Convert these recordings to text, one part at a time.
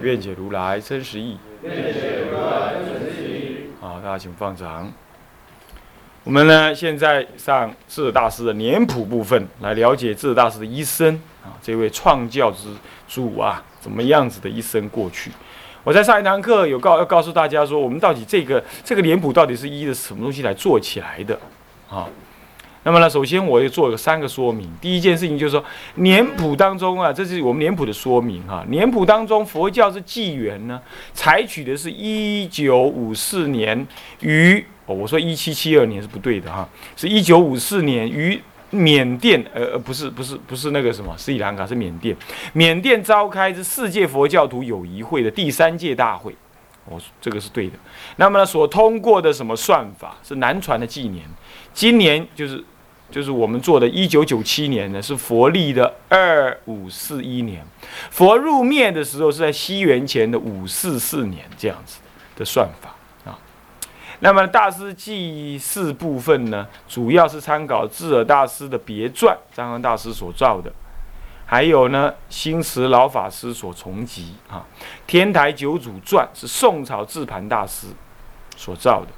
愿解如来真实义。愿解如来真实义。好，大家请放掌。我们呢，现在上智者大师的年谱部分，来了解智者大师的一生啊，这位创教之主啊，怎么样子的一生过去。我在上一堂课有告要告诉大家说，我们到底这个这个脸谱到底是依的什么东西来做起来的啊？那么呢，首先我要做了三个说明。第一件事情就是说，年谱当中啊，这是我们年谱的说明哈。年谱当中，佛教是纪元呢，采取的是一九五四年于哦，我说一七七二年是不对的哈，是一九五四年于缅甸，呃，不是不是不是那个什么斯里兰卡，是缅甸，缅甸召开之世界佛教徒友谊会的第三届大会，我这个是对的。那么呢，所通过的什么算法是南传的纪年，今年就是就是我们做的一九九七年呢，是佛历的二五四一年，佛入灭的时候是在西元前的五四四年这样子的算法啊。那么大师记事部分呢，主要是参考智尔大师的别传，张恩大师所造的，还有呢新慈老法师所重集啊，天台九祖传是宋朝智盘大师所造的，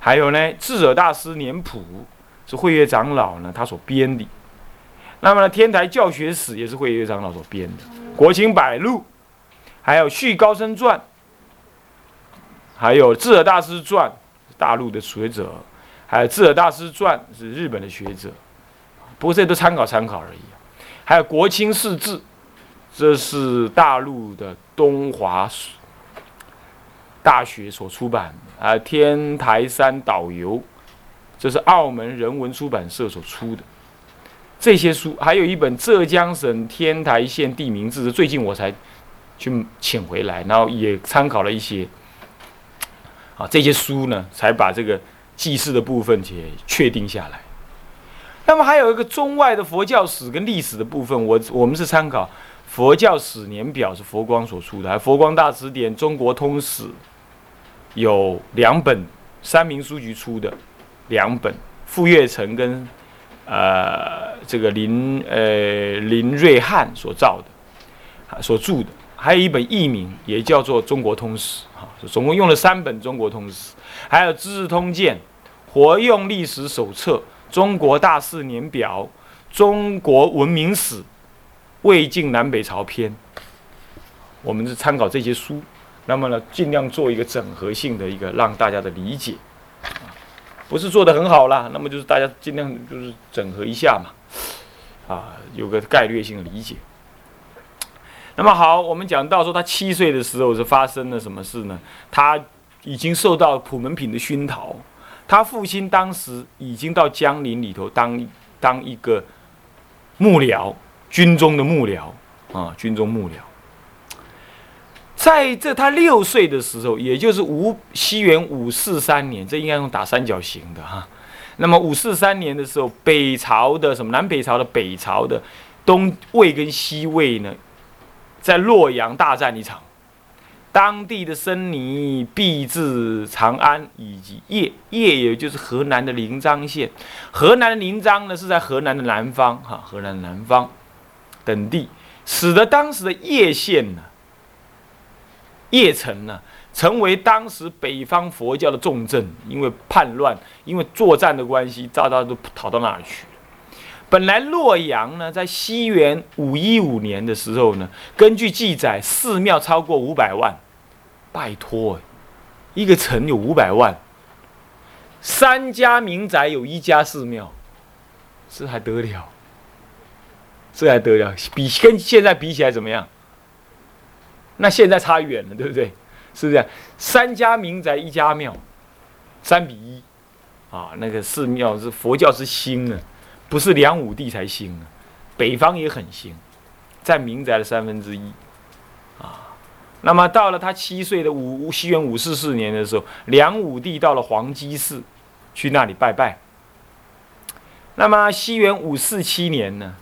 还有呢智尔大师年谱是慧月长老呢他所编的，那么呢天台教学史也是慧月长老所编的，国清百录，还有续高僧传。还有智尔大师传，大陆的学者；还有智尔大师传是日本的学者。不过这些都参考参考而已。还有国清世志，这是大陆的东华大学所出版的。啊，天台山导游，这是澳门人文出版社所出的。这些书还有一本浙江省天台县地名志，最近我才去请回来，然后也参考了一些。啊，这些书呢，才把这个记事的部分也确定下来。那么还有一个中外的佛教史跟历史的部分，我我们是参考《佛教史年表》，是佛光所出的，还《佛光大辞典》《中国通史》有两本，三明书局出的两本，傅月成跟呃这个林呃林瑞汉所造的，所著的。还有一本译名，也叫做《中国通史》哈，总共用了三本《中国通史》，还有《资治通鉴》、《活用历史手册》、《中国大事年表》、《中国文明史》、《魏晋南北朝篇》。我们是参考这些书，那么呢，尽量做一个整合性的一个让大家的理解，不是做的很好啦，那么就是大家尽量就是整合一下嘛，啊，有个概略性的理解。那么好，我们讲到说他七岁的时候是发生了什么事呢？他已经受到普门品的熏陶，他父亲当时已经到江陵里头当当一个幕僚，军中的幕僚啊，军中幕僚。在这他六岁的时候，也就是五西元五四三年，这应该用打三角形的哈。那么五四三年的时候，北朝的什么南北朝的北朝的东魏跟西魏呢？在洛阳大战一场，当地的僧尼避至长安以及邺，邺也就是河南的临漳县，河南的临漳呢是在河南的南方，哈，河南南方等地，使得当时的邺县呢，邺城呢，成为当时北方佛教的重镇，因为叛乱，因为作战的关系，大家都逃到那儿去。本来洛阳呢，在西元五一五年的时候呢，根据记载，寺庙超过五百万。拜托，一个城有五百万，三家民宅有一家寺庙，这还得了？这还得了？比跟现在比起来怎么样？那现在差远了，对不对？是不是？三家民宅一家庙，三比一，啊，那个寺庙是佛教之兴啊。不是梁武帝才兴啊，北方也很兴，占民宅的三分之一，啊，那么到了他七岁的五西元五四四年的时候，梁武帝到了黄鸡寺，去那里拜拜。那么西元五四七年呢，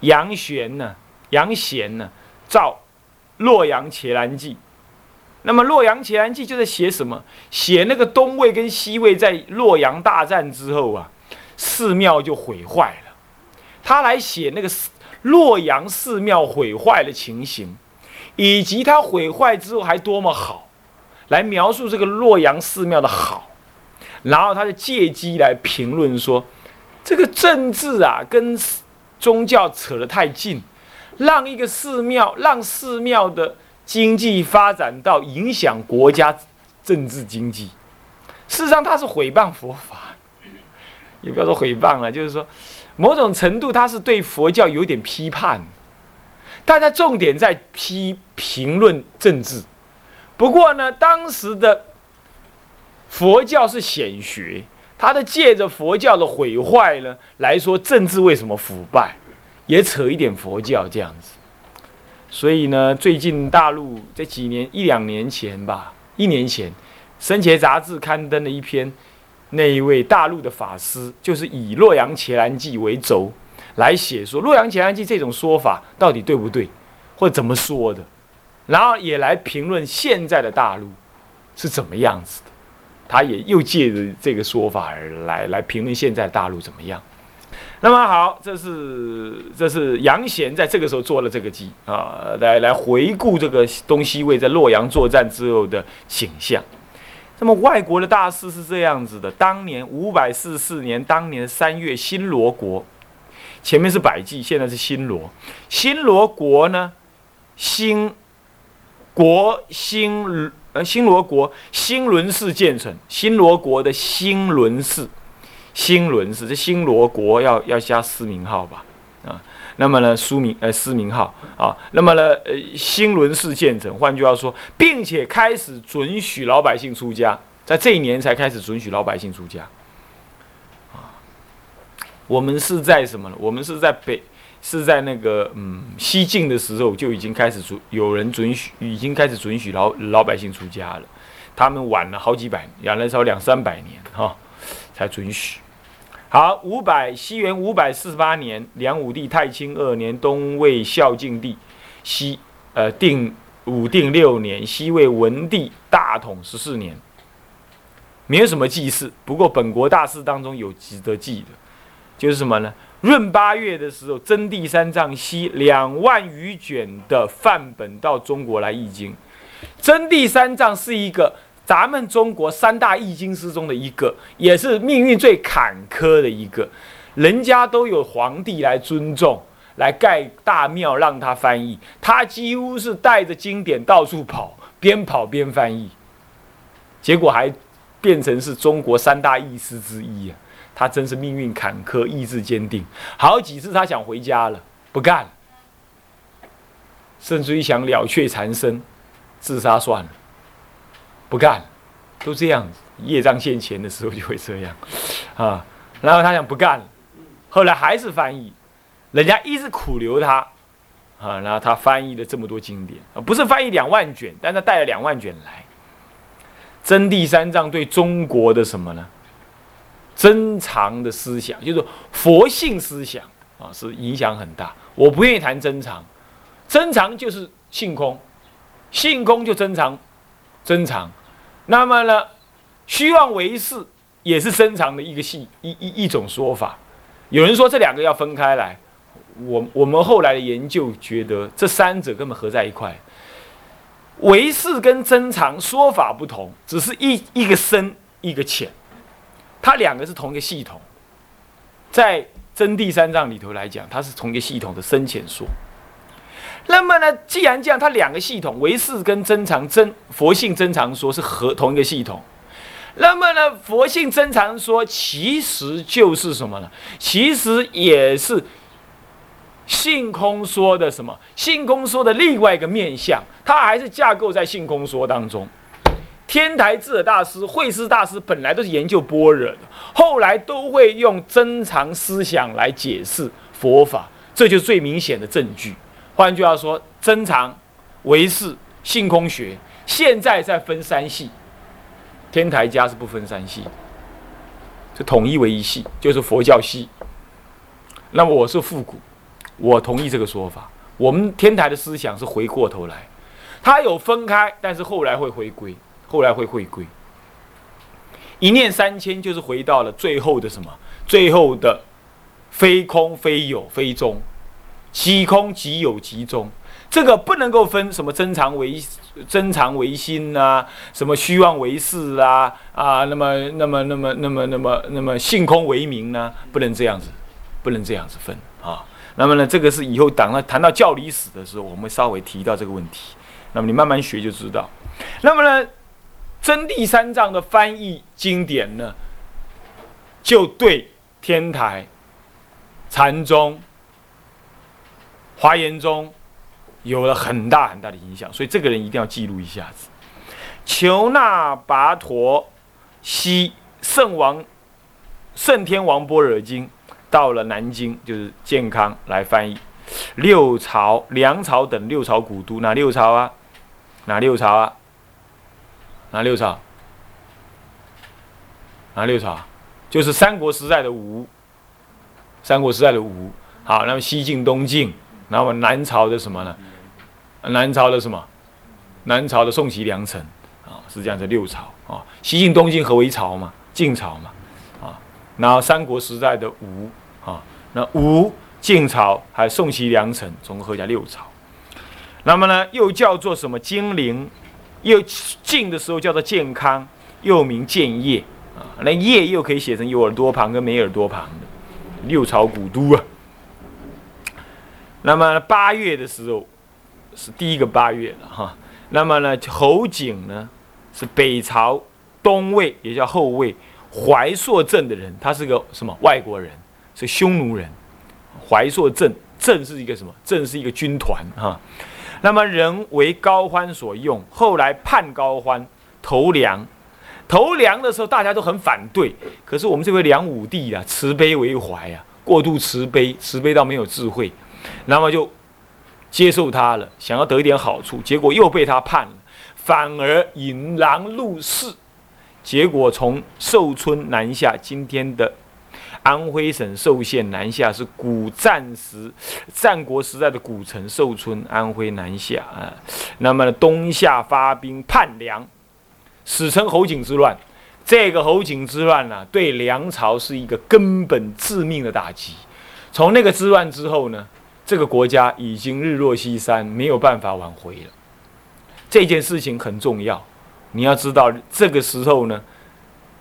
杨玄呢，杨贤呢，造《洛阳伽蓝记》。那么《洛阳伽蓝记》就在写什么？写那个东魏跟西魏在洛阳大战之后啊，寺庙就毁坏了。他来写那个洛阳寺庙毁坏的情形，以及它毁坏之后还多么好，来描述这个洛阳寺庙的好。然后他就借机来评论说。这个政治啊，跟宗教扯得太近，让一个寺庙，让寺庙的经济发展到影响国家政治经济。事实上，他是毁谤佛法，也不要说毁谤了，就是说，某种程度他是对佛教有点批判。大家重点在批评论政治。不过呢，当时的佛教是显学。他的借着佛教的毁坏呢来说政治为什么腐败，也扯一点佛教这样子。所以呢，最近大陆这几年一两年前吧，一年前，《生前杂志》刊登了一篇，那一位大陆的法师就是以《洛阳伽蓝记》为轴来写说《洛阳伽蓝记》这种说法到底对不对，或怎么说的，然后也来评论现在的大陆是怎么样子的。他也又借着这个说法而来来评论现在大陆怎么样。那么好，这是这是杨贤在这个时候做了这个记啊，来来回顾这个东西魏在洛阳作战之后的形象。那么外国的大事是这样子的：当年五百四十四年，当年三月，新罗国前面是百济，现在是新罗。新罗国呢，新国新。呃新罗国新伦氏建成，新罗国的新伦氏，新伦是这新罗国要要加私名号吧？啊，那么呢，书名呃私名号啊，那么呢，呃新伦氏建成，换句话说，并且开始准许老百姓出家，在这一年才开始准许老百姓出家。啊，我们是在什么呢？我们是在北。是在那个嗯西晋的时候就已经开始准有人准许，已经开始准许老老百姓出家了。他们晚了好几百，两来朝两三百年哈，才准许。好，五百西元五百四十八年，梁武帝太清二年，东魏孝敬帝西呃定武定六年，西魏文帝大统十四年，没有什么记事。不过本国大事当中有值得记的，就是什么呢？闰八月的时候，真谛三藏西两万余卷的范本到中国来译经。真谛三藏是一个咱们中国三大译经师中的一个，也是命运最坎坷的一个。人家都有皇帝来尊重，来盖大庙让他翻译，他几乎是带着经典到处跑，边跑边翻译，结果还变成是中国三大译师之一啊。他真是命运坎坷，意志坚定。好几次他想回家了，不干了，甚至于想了却残生，自杀算了，不干了，都这样子。业障现前的时候就会这样 啊。然后他想不干了，后来还是翻译，人家一直苦留他啊。然后他翻译了这么多经典，不是翻译两万卷，但他带了两万卷来。真谛三藏对中国的什么呢？珍藏的思想就是佛性思想啊，是影响很大。我不愿意谈珍藏，珍藏就是性空，性空就珍藏，珍藏。那么呢，虚妄为是也是深藏的一个系一一一种说法。有人说这两个要分开来，我我们后来的研究觉得这三者根本合在一块。为是跟真藏说法不同，只是一一个深一个浅。它两个是同一个系统，在真谛三藏里头来讲，它是同一个系统的深浅说。那么呢，既然这样，它两个系统唯识跟真常真佛性真常说是合同一个系统。那么呢，佛性真常说其实就是什么呢？其实也是性空说的什么？性空说的另外一个面相，它还是架构在性空说当中。天台智者大师、慧师大师本来都是研究般若的，后来都会用珍藏思想来解释佛法，这就是最明显的证据。换句话说，真常、唯识性空学现在在分三系，天台家是不分三系，是统一为一系，就是佛教系。那么我是复古，我同意这个说法。我们天台的思想是回过头来，它有分开，但是后来会回归，后来会回归。一念三千，就是回到了最后的什么？最后的非空非有非中，即空即有即中。这个不能够分什么真常为真常为心呐，什么虚妄为事啊啊，那么那么那么那么那么那么性空为名呢？不能这样子，不能这样子分啊。那么呢，这个是以后当谈到教理史的时候，我们稍微提到这个问题。那么你慢慢学就知道。那么呢，真谛三藏的翻译经典呢，就对天台、禅宗、华严宗。有了很大很大的影响，所以这个人一定要记录一下子。求那跋陀西圣王圣天王般若经到了南京，就是健康来翻译。六朝、梁朝等六朝古都，哪六朝啊？哪六朝啊？哪六朝？哪六朝？就是三国时代的吴。三国时代的吴。好，那么西晋、东晋，然后南朝的什么呢？南朝的什么？南朝的宋齐梁陈啊，是这样子六朝啊。西晋、东晋合为朝嘛？晋朝嘛啊。然后三国时代的吴啊，那吴、晋朝还有宋齐梁陈，总共合起来六朝。那么呢，又叫做什么？金陵，又晋的时候叫做健康，又名建业啊。那业又可以写成有耳朵旁跟没耳朵旁的六朝古都啊。那么八月的时候。是第一个八月了哈，那么呢，侯景呢是北朝东魏，也叫后魏怀朔镇的人，他是个什么外国人，是匈奴人。怀朔镇镇是一个什么？镇是一个军团哈。那么人为高欢所用，后来叛高欢投梁，投梁的时候大家都很反对，可是我们这位梁武帝啊，慈悲为怀啊，过度慈悲，慈悲到没有智慧，那么就。接受他了，想要得一点好处，结果又被他判了，反而引狼入室，结果从寿春南下，今天的安徽省寿县南下是古战时战国时代的古城寿春，安徽南下啊。那么东夏发兵叛梁，史称侯景之乱。这个侯景之乱呢，对梁朝是一个根本致命的打击。从那个之乱之后呢？这个国家已经日落西山，没有办法挽回了。这件事情很重要，你要知道，这个时候呢，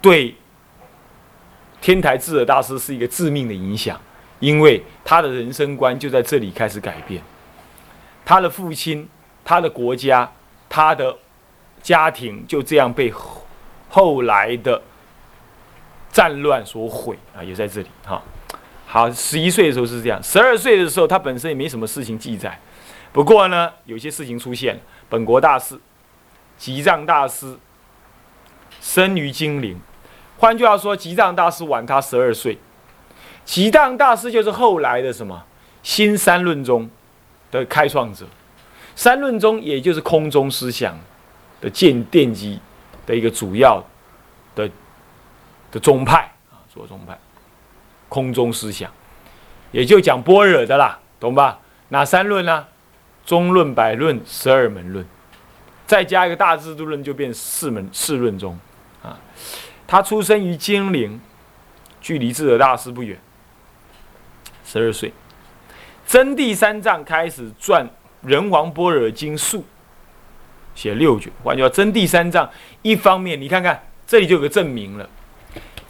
对天台智者大师是一个致命的影响，因为他的人生观就在这里开始改变。他的父亲、他的国家、他的家庭就这样被后来的战乱所毁啊，也在这里哈。好，十一岁的时候是这样，十二岁的时候他本身也没什么事情记载，不过呢，有些事情出现了。本国大师，吉藏大师生于金陵，换句话说，吉藏大师晚他十二岁。吉藏大师就是后来的什么新三论宗的开创者，三论宗也就是空中思想的建奠基的一个主要的的宗派啊，左宗派。空中思想，也就讲般若的啦，懂吧？哪三论呢？中论、百论、十二门论，再加一个大制度论，就变四门四论宗啊。他出生于金陵，距离智者大师不远，十二岁。真谛三藏开始传《人王般若经》述，写六卷。换句话真谛三藏一方面，你看看这里就有个证明了。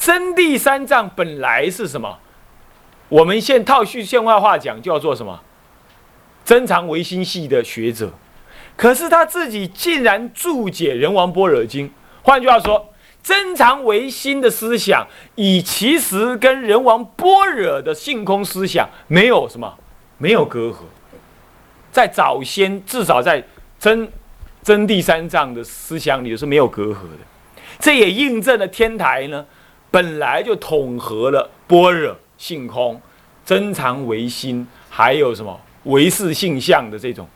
真谛三藏本来是什么？我们现套续现话话讲，叫做什么？真常唯心系的学者，可是他自己竟然注解《人王般若经》。换句话说，真常唯心的思想，以其实跟人王般若的性空思想没有什么，没有隔阂。在早先，至少在真真谛三藏的思想里是没有隔阂的。这也印证了天台呢。本来就统合了般若性空、真常唯心，还有什么唯识性相的这种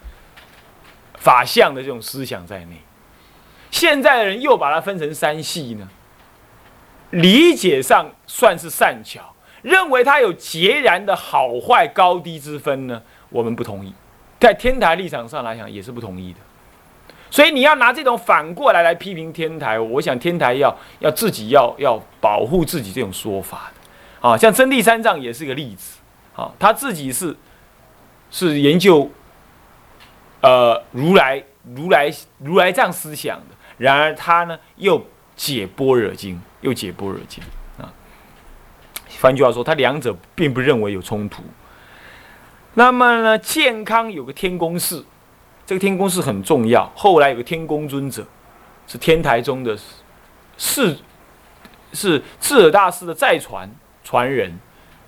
法相的这种思想在内。现在的人又把它分成三系呢，理解上算是善巧，认为它有截然的好坏高低之分呢，我们不同意。在天台立场上来讲，也是不同意的。所以你要拿这种反过来来批评天台，我想天台要要自己要要保护自己这种说法的啊，像真谛三藏也是个例子啊，他自己是是研究呃如来如来如来藏思想的，然而他呢又解般若经，又解般若经啊。换句话说，他两者并不认为有冲突。那么呢，健康有个天宫寺。这个天宫是很重要。后来有个天宫尊者，是天台宗的是是智尔大师的再传传人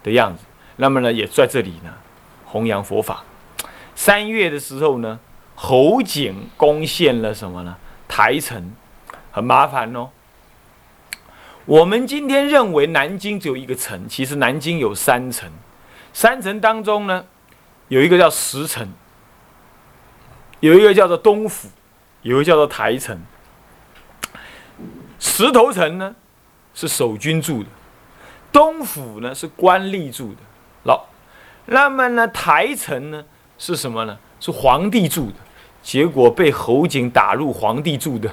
的样子。那么呢，也在这里呢弘扬佛法。三月的时候呢，侯景攻陷了什么呢？台城，很麻烦哦。我们今天认为南京只有一个城，其实南京有三城。三城当中呢，有一个叫石城。有一个叫做东府，有一个叫做台城。石头城呢是守军住的，东府呢是官吏住的。老，那么呢台城呢是什么呢？是皇帝住的。结果被侯景打入皇帝住的，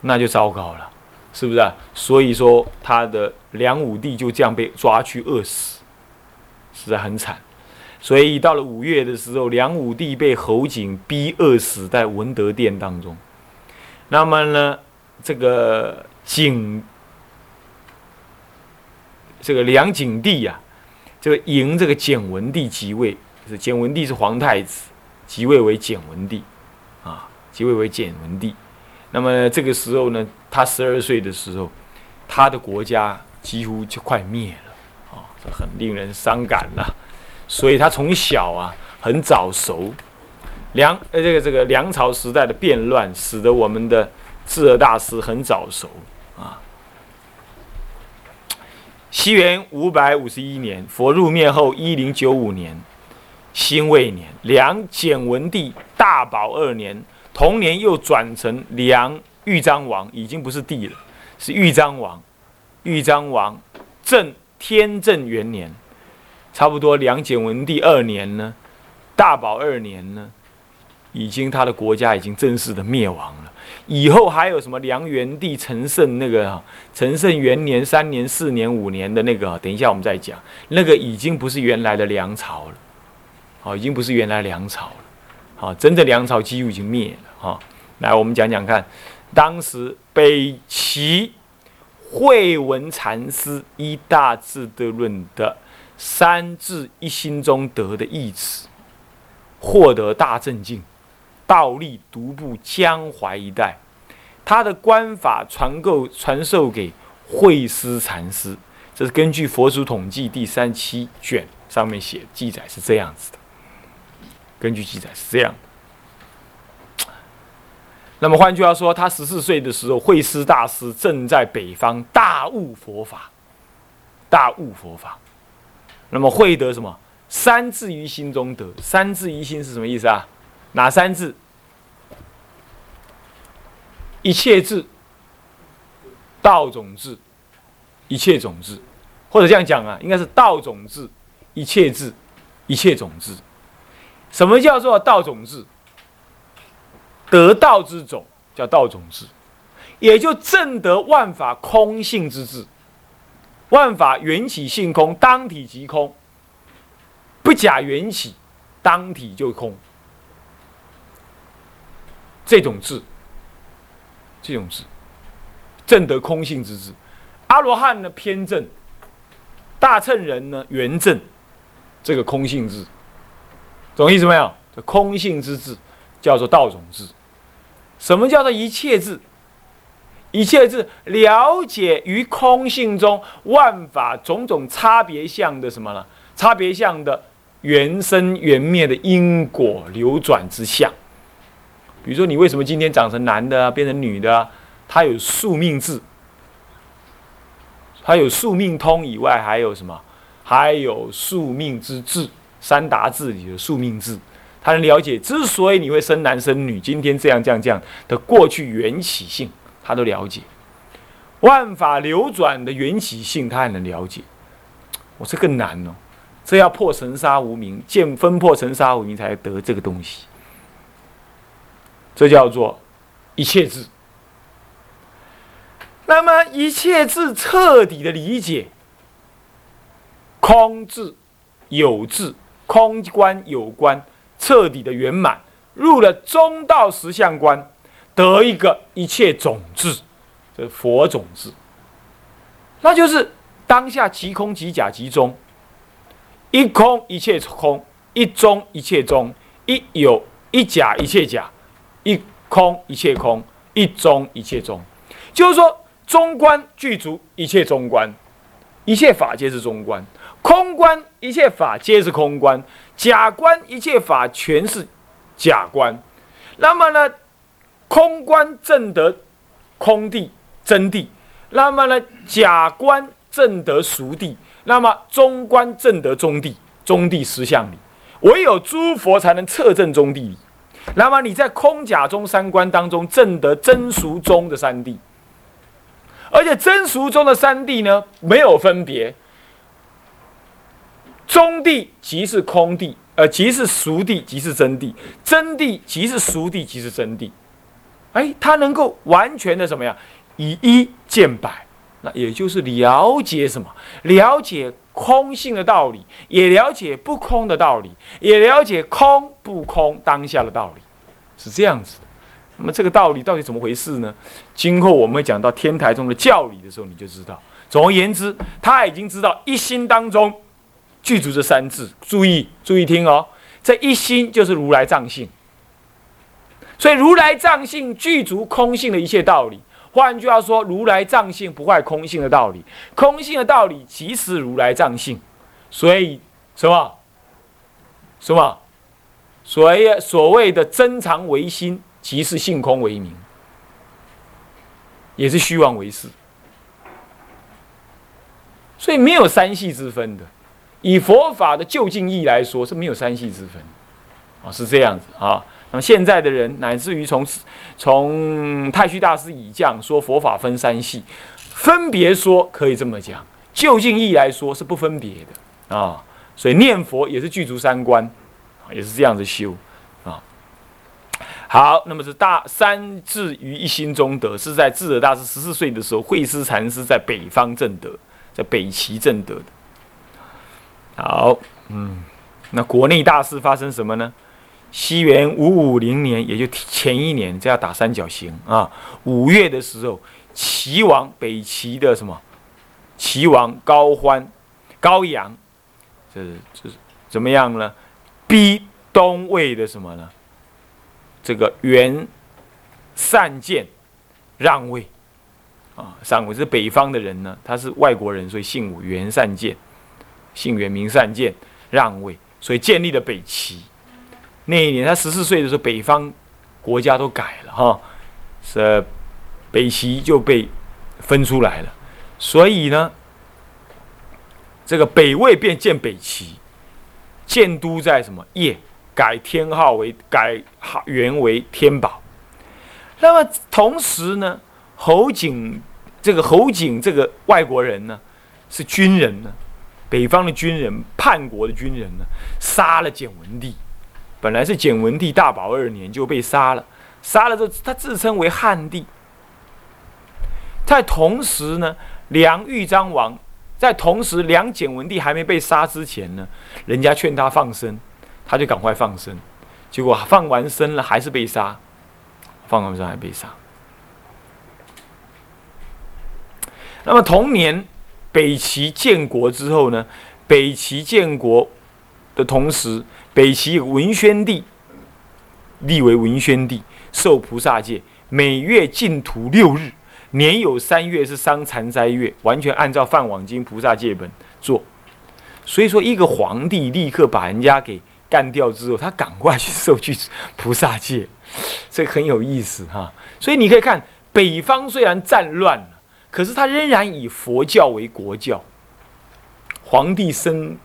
那就糟糕了，是不是啊？所以说他的梁武帝就这样被抓去饿死，实在很惨。所以到了五月的时候，梁武帝被侯景逼饿死在文德殿当中。那么呢，这个景，这个梁景帝呀，这个迎这个简文帝即位，是简文帝是皇太子，即位为简文帝，啊，即位为简文帝。那么这个时候呢，他十二岁的时候，他的国家几乎就快灭了，啊，这很令人伤感了。所以他从小啊很早熟，梁呃这个这个梁朝时代的变乱，使得我们的智尔大师很早熟啊。西元五百五十一年，佛入灭后一零九五年，辛未年，梁简文帝大宝二年，同年又转成梁豫章王，已经不是帝了，是豫章王。豫章王正天正元年。差不多梁简文帝二年呢，大宝二年呢，已经他的国家已经正式的灭亡了。以后还有什么梁元帝、陈胜那个陈胜元年、三年、四年、五年的那个，等一下我们再讲。那个已经不是原来的梁朝了，好，已经不是原来梁朝了。好，真的梁朝几乎已经灭了。哈，来我们讲讲看，当时北齐慧文禅师一大智的论的。三字一心中得的义词，获得大正境，倒立独步江淮一带。他的官法传够传授给慧思禅师，这是根据《佛祖统计》第三七卷上面写记载是这样子的。根据记载是这样的。那么换句话说，他十四岁的时候，慧思大师正在北方大悟佛法，大悟佛法。那么会得什么？三字于心中得。三字于心是什么意思啊？哪三字？一切字、道种字、一切种子，或者这样讲啊，应该是道种字、一切字、一切种子。什么叫做道种字？得道之种叫道种字，也就正得万法空性之智。万法缘起性空，当体即空，不假缘起，当体就空。这种智，这种智，正得空性之智。阿罗汉呢偏正，大乘人呢圆正，这个空性智，懂意思没有？这空性之智叫做道种智。什么叫做一切智？一切是了解于空性中万法种种差别相的什么呢？差别相的原生原灭的因果流转之相。比如说，你为什么今天长成男的，变成女的啊？它有宿命智，它有宿命通以外，还有什么？还有宿命之智，三达智里的宿命智，他能了解之所以你会生男生女，今天这样这样这样的过去缘起性，他都了解。万法流转的缘起性，他还能了解。我这更难哦，这要破尘沙无名，见分破尘沙无名，才得这个东西。这叫做一切智。那么一切智彻底的理解，空智、有智、空观、有观，彻底的圆满，入了中道实相观，得一个一切种智。这佛种子，那就是当下即空即假即中，一空一切空，一中一切中，一有一假一切假，一空一切空，一中一切中。就是说，中观具足一切中观，一切法皆是中观；空观一切法皆是空观；假观一切法全是假观。那么呢，空观正得空地。真谛，那么呢？假观正得熟地，那么中观正得中地，中地实相理。唯有诸佛才能测证中地理。那么你在空假中三观当中正得真俗中的三谛，而且真俗中的三谛呢，没有分别。中谛即是空谛，呃，即是俗谛，即是真谛；真谛即是俗谛，即是真谛。哎，他能够完全的什么呀？以一见百，那也就是了解什么？了解空性的道理，也了解不空的道理，也了解空不空当下的道理，是这样子的。那么这个道理到底怎么回事呢？今后我们讲到天台中的教理的时候，你就知道。总而言之，他已经知道一心当中具足这三字。注意，注意听哦，这一心就是如来藏性。所以如来藏性具足空性的一切道理。换句话说，如来藏性不坏空性的道理，空性的道理即是如来藏性，所以什么？什么？所谓所谓的真常唯心，即是性空为名，也是虚妄为事，所以没有三系之分的。以佛法的就近义来说，是没有三系之分，啊，是这样子啊。那么现在的人，乃至于从从太虚大师以降说佛法分三系，分别说可以这么讲，就近义来说是不分别的啊。所以念佛也是具足三观，也是这样子修啊。好，那么是大三智于一心中得，是在智者大师十四岁的时候，慧思禅师在北方正德，在北齐正德的。好，嗯，那国内大事发生什么呢？西元五五零年，也就前一年，这要打三角形啊。五月的时候，齐王北齐的什么？齐王高欢、高阳，这这怎么样呢？逼东魏的什么呢？这个袁善见让位啊，上位是北方的人呢，他是外国人，所以姓武，袁善见，姓袁名善见，让位，所以建立了北齐。那一年他十四岁的时候，北方国家都改了哈，是北齐就被分出来了，所以呢，这个北魏便建北齐，建都在什么邺，改天号为改号元为天宝。那么同时呢，侯景这个侯景这个外国人呢，是军人呢，北方的军人叛国的军人呢，杀了简文帝。本来是简文帝大宝二年就被杀了，杀了之后他自称为汉帝。在同时呢，梁豫章王在同时梁简文帝还没被杀之前呢，人家劝他放生，他就赶快放生，结果放完生了还是被杀，放完生还被杀。那么同年北齐建国之后呢，北齐建国的同时。北齐文宣帝立为文宣帝，受菩萨戒，每月净土六日，年有三月是伤残斋月，完全按照《梵网经》菩萨戒本做。所以说，一个皇帝立刻把人家给干掉之后，他赶快去受具菩萨戒，这很有意思哈。所以你可以看，北方虽然战乱了，可是他仍然以佛教为国教，皇帝生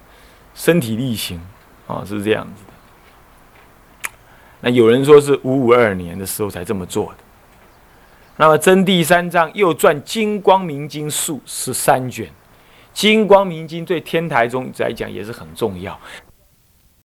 身体力行。啊，是这样子的。那有人说是五五二年的时候才这么做的。那么真第三章又传《金光明经》数十三卷，《金光明经》对天台中来讲也是很重要。